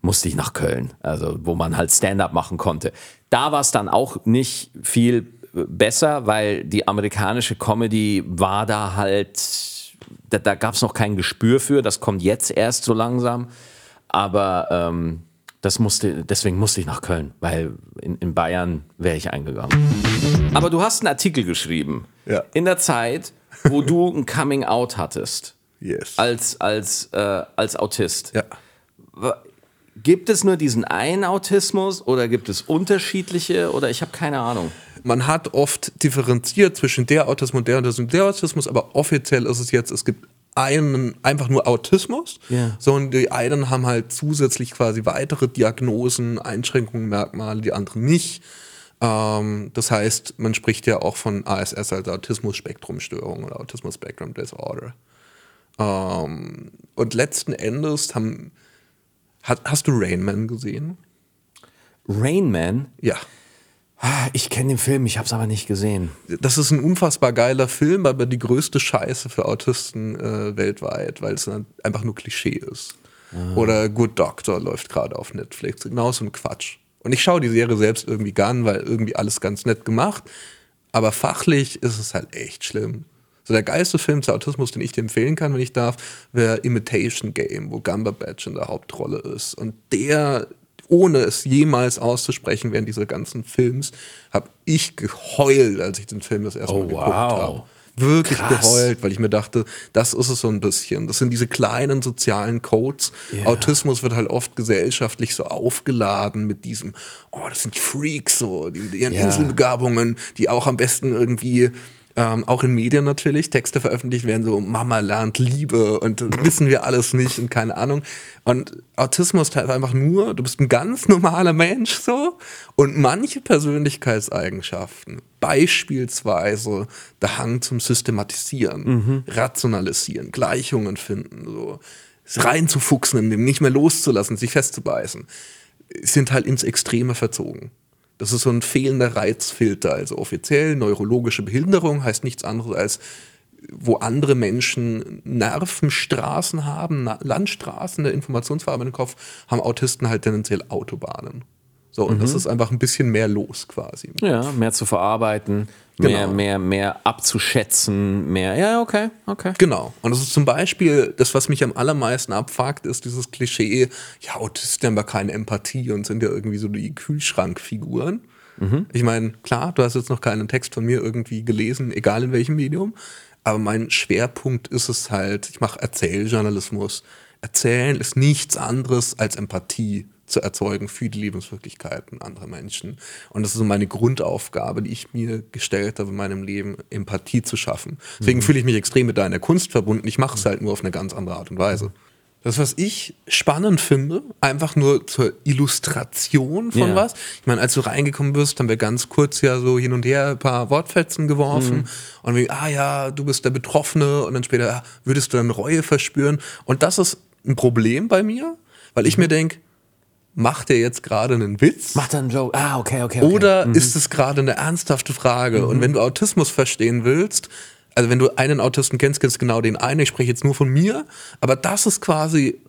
musste ich nach Köln, also wo man halt Stand-up machen konnte. Da war es dann auch nicht viel besser, weil die amerikanische Comedy war da halt, da, da gab es noch kein Gespür für, das kommt jetzt erst so langsam. Aber ähm, Das musste, deswegen musste ich nach Köln, weil in, in Bayern wäre ich eingegangen. Aber du hast einen Artikel geschrieben. Ja. In der Zeit, wo du ein Coming Out hattest. Yes. Als, als, äh, als Autist. Ja. Gibt es nur diesen einen Autismus oder gibt es unterschiedliche oder ich habe keine Ahnung. Man hat oft differenziert zwischen der Autismus und der Autismus und der Autismus, aber offiziell ist es jetzt, es gibt einen einfach nur Autismus, Ja. sondern die einen haben halt zusätzlich quasi weitere Diagnosen, Einschränkungen, Merkmale, die anderen nicht. Ähm, das heißt, man spricht ja auch von ASS, also Autismus-Spektrum-Störung oder Autismus-Spectrum-Disorder. Ähm, und letzten Endes haben, hat, hast du Rain Man gesehen? Rain Man, Ja. Ah, ich kenne den Film, ich habe es aber nicht gesehen. Das ist ein unfassbar geiler Film, aber die größte Scheiße für Autisten äh, weltweit, weil es einfach nur Klischee ist. Oder Good Doctor läuft gerade auf Netflix. Genau so ein Quatsch. Und ich schaue die Serie selbst irgendwie gern, weil irgendwie alles ganz nett gemacht. Aber fachlich ist es halt echt schlimm. So der geilste Film zu Autismus, den ich dir empfehlen kann, wenn ich darf, wäre Imitation Game, wo Gumberbatch in der Hauptrolle ist. Und der, ohne es jemals auszusprechen während dieser ganzen Films, habe ich geheult, als ich den Film das erste Oh, Mal geguckt wow. habe. Wirklich Krass. geheult, weil ich mir dachte, das ist es so ein bisschen. Das sind diese kleinen sozialen Codes. Autismus wird halt oft gesellschaftlich so aufgeladen mit diesem, oh, das sind Freaks, so, die mit ihren Ja. Inselbegabungen, die auch am besten irgendwie ähm, auch in Medien natürlich Texte veröffentlicht werden, so Mama lernt Liebe und wissen wir alles nicht und keine Ahnung. Und Autismus heißt einfach nur, du bist ein ganz normaler Mensch so und manche Persönlichkeitseigenschaften, beispielsweise der Hang zum Systematisieren, Rationalisieren, Gleichungen finden, so reinzufuchsen, in dem nicht mehr loszulassen, sich festzubeißen, sind halt ins Extreme verzogen. Das ist so ein fehlender Reizfilter. Also offiziell neurologische Behinderung heißt nichts anderes als, wo andere Menschen Nervenstraßen haben, Landstraßen der Informationsverarbeitung im Kopf, haben Autisten halt tendenziell Autobahnen. So, und das ist einfach ein bisschen mehr los quasi. Ja, mehr zu verarbeiten, mehr, Genau. mehr, mehr abzuschätzen, mehr. Ja, okay, okay. Genau. Und das ist zum Beispiel, das, was mich am allermeisten abfuckt, ist dieses Klischee, ja, Autisten haben ja keine Empathie und sind ja irgendwie so die Kühlschrankfiguren. Ich meine, klar, du hast jetzt noch keinen Text von mir irgendwie gelesen, egal in welchem Medium, aber mein Schwerpunkt ist es halt, ich mache Erzähljournalismus. Erzählen ist nichts anderes als Empathie zu erzeugen für die Lebenswirklichkeiten anderer Menschen. Und das ist so meine Grundaufgabe, die ich mir gestellt habe in meinem Leben, Empathie zu schaffen. Deswegen fühle ich mich extrem mit deiner Kunst verbunden. Ich mache es halt nur auf eine ganz andere Art und Weise. Das, was ich spannend finde, einfach nur zur Illustration von Ja. was. Ich meine, als du reingekommen bist, haben wir ganz kurz ja so hin und her ein paar Wortfetzen geworfen. Und wir, ah ja, du bist der Betroffene. Und dann später, ah, würdest du dann Reue verspüren? Und das ist ein Problem bei mir, weil ich mir denke, macht der jetzt gerade einen Witz? Mach dann einen Joke. Ah, okay, okay. okay. Oder ist es gerade eine ernsthafte Frage? Und wenn du Autismus verstehen willst, also wenn du einen Autisten kennst, kennst du genau den einen. Ich spreche jetzt nur von mir, aber das ist quasi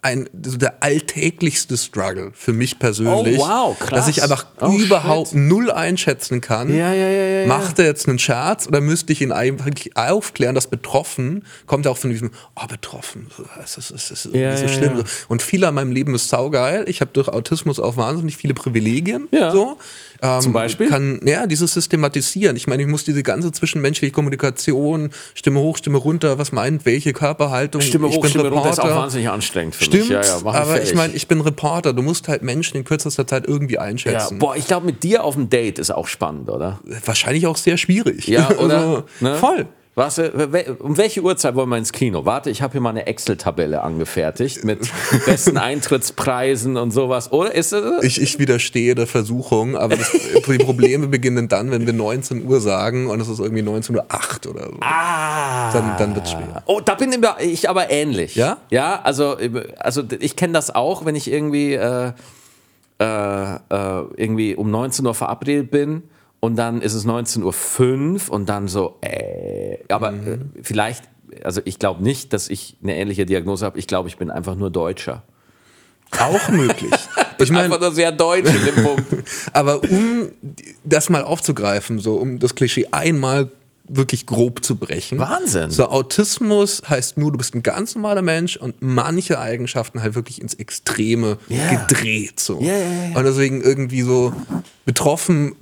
ein, so der alltäglichste Struggle für mich persönlich. Oh, wow, krass. Dass ich einfach Oh, überhaupt shit. null einschätzen kann. Ja, ja, ja, ja. Macht er jetzt einen Scherz oder müsste ich ihn eigentlich aufklären, dass betroffen kommt ja auch von diesem, oh, betroffen, das ist, das ist irgendwie Ja, so schlimm. ja. Und viel an meinem Leben ist saugeil. Ich habe durch Autismus auch wahnsinnig viele Privilegien. So. Ähm, Zum Beispiel? Kann, ja, dieses Systematisieren. Ich meine, ich muss diese ganze zwischenmenschliche Kommunikation, Stimme hoch, Stimme runter, was meint, welche Körperhaltung. Stimme ich hoch, bin Stimme runter ist auch Reporter. wahnsinnig anstrengend für Stimmt, mich. Ja, ja, mach aber ich meine, ich bin Reporter. Du musst halt Menschen in kürzester Zeit irgendwie ja, einschätzen. boah, ich glaube, mit dir auf dem Date ist auch spannend, oder? Wahrscheinlich auch sehr schwierig. Ja, oder? Also, Ne? Voll. Was, äh, um welche Uhrzeit wollen wir ins Kino? Warte, ich habe hier mal eine Excel-Tabelle angefertigt mit besten Eintrittspreisen und sowas. Oder ist es? Ich, ich widerstehe der Versuchung, aber das, die Probleme beginnen dann, wenn wir 19 Uhr sagen und es ist irgendwie 19.08 Uhr oder so. Ah. Dann, dann wird es schwer. Oh, da bin ich aber ähnlich. Ja? Ja, also, also ich kenne das auch, wenn ich irgendwie, äh, äh, äh, irgendwie um 19 Uhr verabredet bin und dann ist es 19.05 Uhr und dann so, äh, aber äh, vielleicht, also ich glaube nicht, dass ich eine ähnliche Diagnose habe. Ich glaube, ich bin einfach nur Deutscher. Auch möglich. Ich Einfach meine, nur sehr deutsch in dem Punkt. aber um das mal aufzugreifen, so um das Klischee einmal wirklich grob zu brechen. Wahnsinn. So, Autismus heißt nur, du bist ein ganz normaler Mensch und manche Eigenschaften halt wirklich ins Extreme Ja. gedreht. So. Ja, ja. Und deswegen irgendwie so betroffen,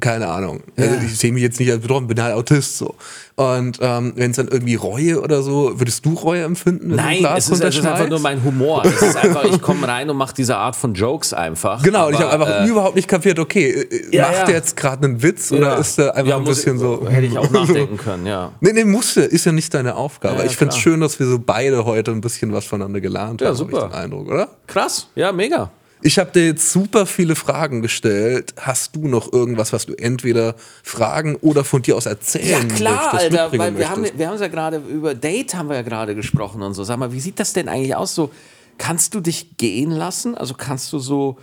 keine Ahnung. Also ich sehe mich jetzt nicht als betroffen, bin halt Autist so. Und ähm, wenn es dann irgendwie Reue oder so, würdest du Reue empfinden? Nein, es ist, es ist einfach nur mein Humor. Es ist einfach, ich komme rein und mache diese Art von Jokes einfach. Genau, und ich Aber, habe einfach äh, überhaupt nicht kapiert, okay, äh, Ja, macht ja. der jetzt gerade einen Witz oder ja. ist der einfach Ja, ein bisschen so. Hätte ich auch nachdenken können, ja. Nee, nee, musste, ist ja nicht deine Aufgabe. Ja, ja, ich finde es schön, dass wir so beide heute ein bisschen was voneinander gelernt Ja, haben, habe super. ich den Eindruck, oder? Krass, ja, mega. Ich habe dir jetzt super viele Fragen gestellt. Hast du noch irgendwas, was du entweder fragen oder von dir aus erzählen Ja klar, möchtest, Alter, weil wir haben, wir haben ja gerade über Date haben wir ja gerade gesprochen und so. Sag mal, wie sieht das denn eigentlich aus? So, kannst du dich gehen lassen? Also kannst du so,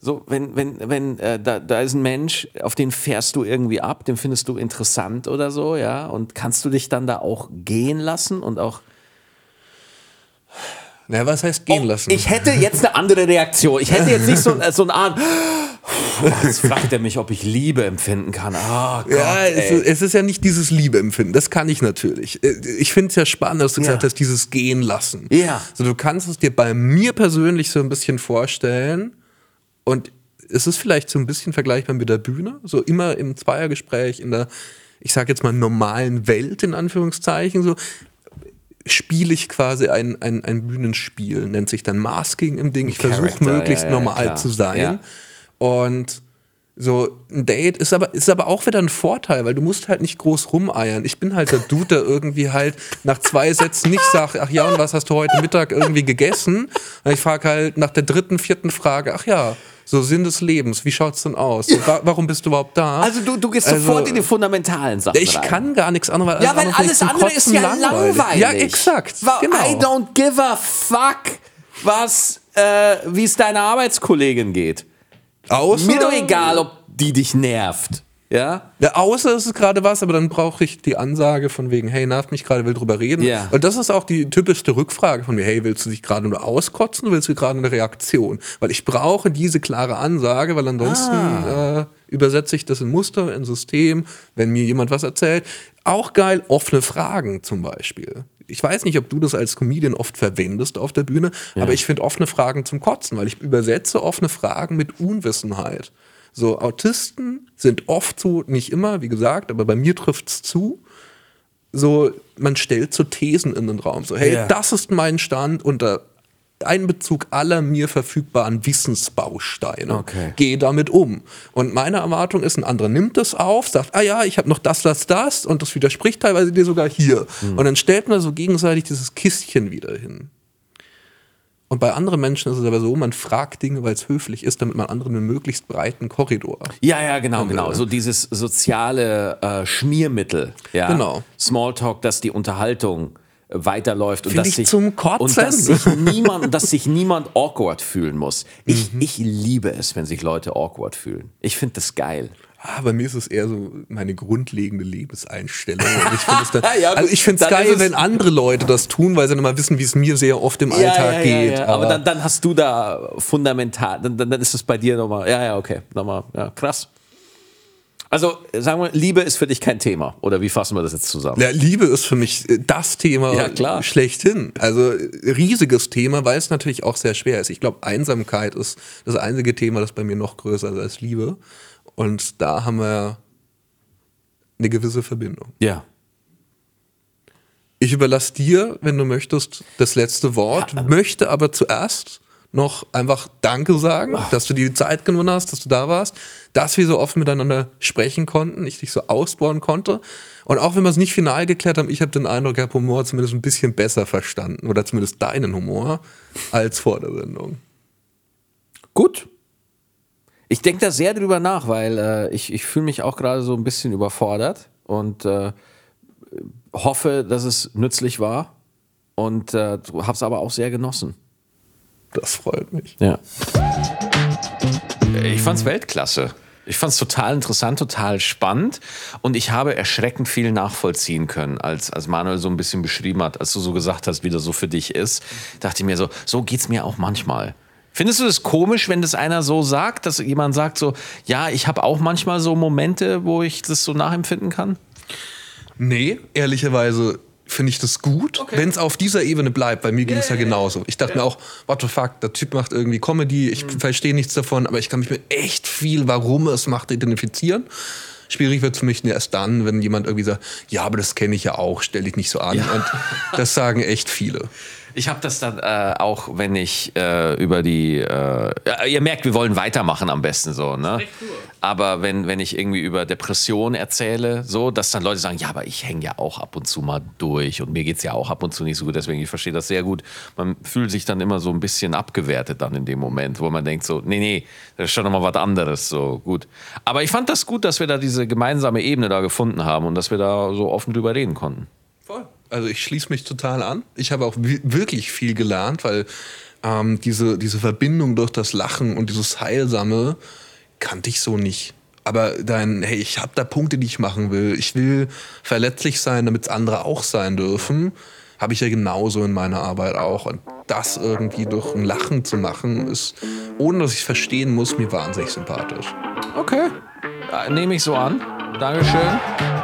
so wenn, wenn, wenn äh, da, da ist ein Mensch, auf den fährst du irgendwie ab, den findest du interessant oder so, ja? Und kannst du dich dann da auch gehen lassen und auch Na, was heißt gehen lassen? Oh, Ich hätte jetzt eine andere Reaktion. Ich hätte jetzt nicht so, so eine Art. Oh, jetzt fragt er mich, ob ich Liebe empfinden kann. Oh Gott, ja, es, ist- es ist ja nicht dieses Liebeempfinden. Das kann ich natürlich. Äh, Ich finde es ja spannend, dass du Ja. gesagt hast, dieses Gehen lassen. Ja. So, du kannst es dir bei mir persönlich so ein bisschen vorstellen und es ist vielleicht so ein bisschen vergleichbar mit der Bühne. So immer im Zweiergespräch, in der, ich sage jetzt mal, normalen Welt, in Anführungszeichen, so spiele ich quasi ein, ein, ein Bühnenspiel, nennt sich dann Masking im Ding. Ich versuche möglichst ja, ja, normal klar. zu sein. Und so ein Date ist aber, ist aber auch wieder ein Vorteil, weil du musst halt nicht groß rumeiern. Ich bin halt der Dude, der irgendwie halt nach zwei Sätzen nicht sagt, ach ja, und was hast du heute Mittag irgendwie gegessen? Und ich frage halt nach der dritten, vierten Frage, ach ja, so Sinn des Lebens, wie schaut's denn aus? So, wa warum bist du überhaupt da? Also du, du gehst Also- sofort in die fundamentalen Sachen ich rein. kann gar nichts anderes. Ja, weil alles andere ist ja langweilig. Ja, exakt. Weil genau. I don't give a fuck, was, äh, wie es deiner Arbeitskollegin geht. Außer, Mir doch egal, ob die dich nervt. Ja? Ja, außer es ist gerade was, aber dann brauche ich die Ansage von wegen, hey, nervt mich gerade, will drüber reden. Ja. Und das ist auch die typischste Rückfrage von mir, hey, willst du dich gerade nur auskotzen oder willst du gerade eine Reaktion? Weil ich brauche diese klare Ansage, weil ansonsten Ah. äh, übersetze ich das in Muster, in System, wenn mir jemand was erzählt. Auch geil, offene Fragen zum Beispiel. Ich weiß nicht, ob du das als Comedian oft verwendest auf der Bühne, aber ich finde offene Fragen zum Kotzen, weil ich übersetze offene Fragen mit Unwissenheit. So, Autisten sind oft so, nicht immer, wie gesagt, aber bei mir trifft's zu. So, man stellt so Thesen in den Raum. So, hey, Ja. das ist mein Stand unter Einbezug aller mir verfügbaren Wissensbausteine. Okay. Gehe damit um. Und meine Erwartung ist, ein anderer nimmt das auf, sagt, ah ja, ich habe noch das, das, das und das widerspricht teilweise dir sogar hier. Hm. Und dann stellt man so gegenseitig dieses Kistchen wieder hin. Und bei anderen Menschen ist es aber so, man fragt Dinge, weil es höflich ist, damit man anderen einen möglichst breiten Korridor. Ja, ja, genau, Und, genau. äh, So dieses soziale äh, Schmiermittel. Ja? Genau. Smalltalk, dass die Unterhaltung weiterläuft und dass ich sich und dass sich niemand, dass sich niemand awkward fühlen muss. Ich, Mhm. ich liebe es, wenn sich Leute awkward fühlen. Ich finde das geil. Ah, bei mir ist es eher so meine grundlegende Lebenseinstellung. Und ich finde es dann, Ja, also ich finde es Dann geil, wenn andere Leute das tun, weil sie dann mal wissen, wie es mir sehr oft im Alltag geht. Aber, dann, dann hast du da fundamental, dann, dann, dann ist es bei dir nochmal, ja, ja, okay, nochmal, ja, krass. Also, sagen wir, Liebe ist für dich kein Thema. Oder wie fassen wir das jetzt zusammen? Ja, Liebe ist für mich äh, das Thema Ja, klar. schlechthin. Also äh, riesiges Thema, weil es natürlich auch sehr schwer ist. Ich glaube, Einsamkeit ist das einzige Thema, das bei mir noch größer ist als Liebe. Und da haben wir eine gewisse Verbindung. Ja. Ich überlasse dir, wenn du möchtest, das letzte Wort, möchte aber zuerst noch einfach Danke sagen, dass du die Zeit genommen hast, dass du da warst, dass wir so oft miteinander sprechen konnten, ich dich so ausbauen konnte. Und auch wenn wir es nicht final geklärt haben, ich habe den Eindruck, ich habe Humor zumindest ein bisschen besser verstanden oder zumindest deinen Humor als vor der Sendung. Gut. Ich denke da sehr drüber nach, weil äh, ich, ich fühle mich auch gerade so ein bisschen überfordert und äh, hoffe, dass es nützlich war und äh, habe es aber auch sehr genossen. Das freut mich. Ja. Ich fand's Weltklasse. Ich fand's total interessant, total spannend und ich habe erschreckend viel nachvollziehen können, als, als Manuel so ein bisschen beschrieben hat, als du so gesagt hast, wie das so für dich ist, dachte ich mir so, so geht's mir auch manchmal. Findest du das komisch, wenn das einer so sagt, dass jemand sagt so, ja, ich habe auch manchmal so Momente, wo ich das so nachempfinden kann? Nee, ehrlicherweise finde ich das gut, Okay. wenn es auf dieser Ebene bleibt. Bei mir ging es ja, ja, ja. genauso. Ich dachte mir auch, what the fuck, der Typ macht irgendwie Comedy, ich Mhm. verstehe nichts davon, aber ich kann mich mit echt viel, warum er es macht, identifizieren. Schwierig wird es für mich erst dann, wenn jemand irgendwie sagt, ja, aber das kenne ich ja auch, stell dich nicht so an. Und das sagen echt viele. Ich habe das dann äh, auch, wenn ich äh, über die. Äh, ja, ihr merkt, wir wollen weitermachen am besten so, ne? Aber wenn, wenn ich irgendwie über Depression erzähle, so, dass dann Leute sagen, ja, aber ich hänge ja auch ab und zu mal durch und mir geht's ja auch ab und zu nicht so gut, deswegen ich verstehe das sehr gut. Man fühlt sich dann immer so ein bisschen abgewertet dann in dem Moment, wo man denkt so, nee, nee, das ist schon nochmal was anderes, so gut. Aber ich fand das gut, dass wir da diese gemeinsame Ebene da gefunden haben und dass wir da so offen drüber reden konnten. Voll. Also ich schließe mich total an. Ich habe auch wi- wirklich viel gelernt, weil ähm, diese, diese Verbindung durch das Lachen und dieses Heilsame kannte ich so nicht. Aber dann, hey, ich habe da Punkte, die ich machen will. Ich will verletzlich sein, damit es andere auch sein dürfen. Habe ich ja genauso in meiner Arbeit auch. Und das irgendwie durch ein Lachen zu machen, ist, ohne dass ich verstehen muss, mir wahnsinnig sympathisch. Okay, äh, nehme ich so an. Dankeschön.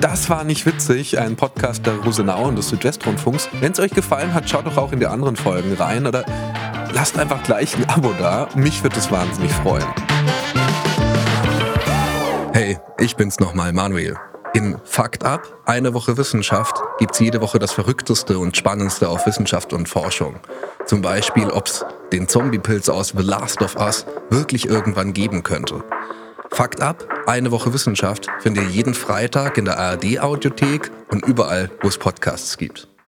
Das war nicht witzig, ein Podcast der Rosenau und des Südwestrundfunks. Wenn es euch gefallen hat, schaut doch auch in die anderen Folgen rein oder lasst einfach gleich ein Abo da. Mich wird es wahnsinnig freuen. Hey, ich bin's nochmal, Manuel. In Fakt Up, eine Woche Wissenschaft, gibt's jede Woche das Verrückteste und Spannendste auf Wissenschaft und Forschung. Zum Beispiel, ob's den Zombiepilz aus The Last of Us wirklich irgendwann geben könnte. Fakt ab, eine Woche Wissenschaft findet ihr jeden Freitag in der ARD Audiothek und überall, wo es Podcasts gibt.